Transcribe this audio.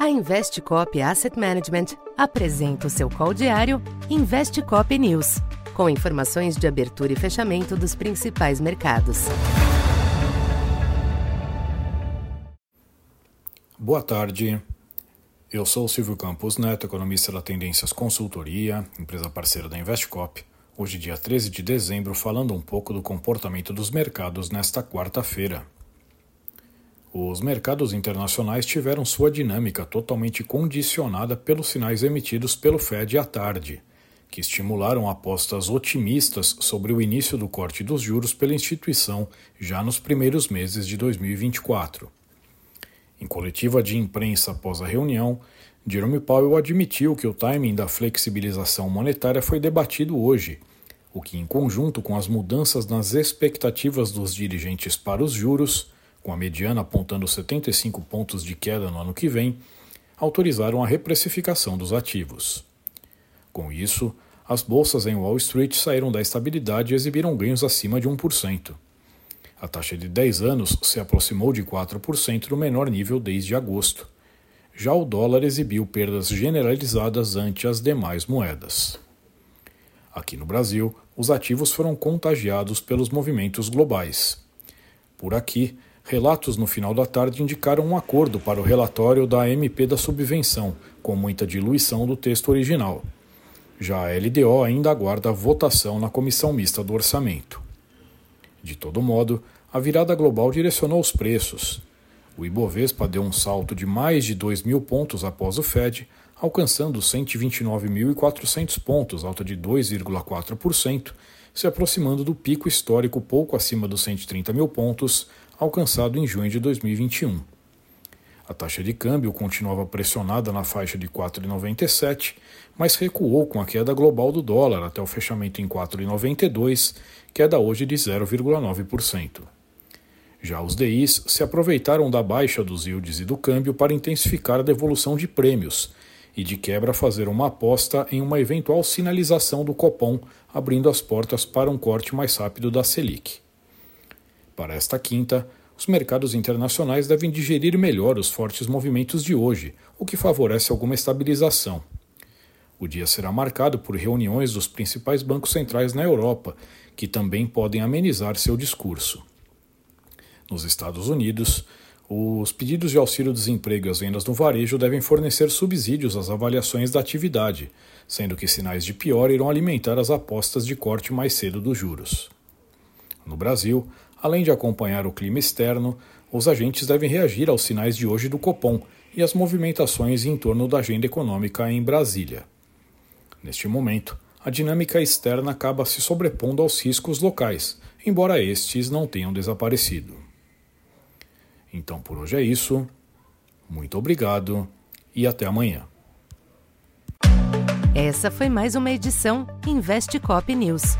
A Investcop Asset Management apresenta o seu call diário Investcop News, com informações de abertura e fechamento dos principais mercados. Boa tarde. Eu sou Silvio Campos Neto, economista da Tendências Consultoria, empresa parceira da Investcop. Hoje, dia 13 de dezembro, falando um pouco do comportamento dos mercados nesta quarta-feira. Os mercados internacionais tiveram sua dinâmica totalmente condicionada pelos sinais emitidos pelo Fed à tarde, que estimularam apostas otimistas sobre o início do corte dos juros pela instituição já nos primeiros meses de 2024. Em coletiva de imprensa após a reunião, Jerome Powell admitiu que o timing da flexibilização monetária foi debatido hoje, o que, em conjunto com as mudanças nas expectativas dos dirigentes para os juros, com a mediana apontando 75 pontos de queda no ano que vem, autorizaram a reprecificação dos ativos. Com isso, as bolsas em Wall Street saíram da estabilidade e exibiram ganhos acima de 1%. A taxa de 10 anos se aproximou de 4% no menor nível desde agosto. Já o dólar exibiu perdas generalizadas ante as demais moedas. Aqui no Brasil, os ativos foram contagiados pelos movimentos globais. Por aqui, Relatos no final da tarde indicaram um acordo para o relatório da MP da subvenção, com muita diluição do texto original. Já a LDO ainda aguarda votação na comissão mista do orçamento. De todo modo, a virada global direcionou os preços. O Ibovespa deu um salto de mais de 2 mil pontos após o Fed, alcançando 129.400 pontos, alta de 2,4%, se aproximando do pico histórico pouco acima dos 130 mil pontos, alcançado em junho de 2021. A taxa de câmbio continuava pressionada na faixa de 4,97, mas recuou com a queda global do dólar até o fechamento em 4,92, queda hoje de 0,9%. Já os DIs se aproveitaram da baixa dos yields e do câmbio para intensificar a devolução de prêmios e de quebra fazer uma aposta em uma eventual sinalização do Copom, abrindo as portas para um corte mais rápido da Selic. Para esta quinta, os mercados internacionais devem digerir melhor os fortes movimentos de hoje, o que favorece alguma estabilização. O dia será marcado por reuniões dos principais bancos centrais na Europa, que também podem amenizar seu discurso. Nos Estados Unidos, os pedidos de auxílio-desemprego e as vendas no varejo devem fornecer subsídios às avaliações da atividade, sendo que sinais de pior irão alimentar as apostas de corte mais cedo dos juros. No Brasil, Além de acompanhar o clima externo, os agentes devem reagir aos sinais de hoje do Copom e às movimentações em torno da agenda econômica em Brasília. Neste momento, a dinâmica externa acaba se sobrepondo aos riscos locais, embora estes não tenham desaparecido. Então por hoje é isso. Muito obrigado e até amanhã. Essa foi mais uma edição Investe Cop News.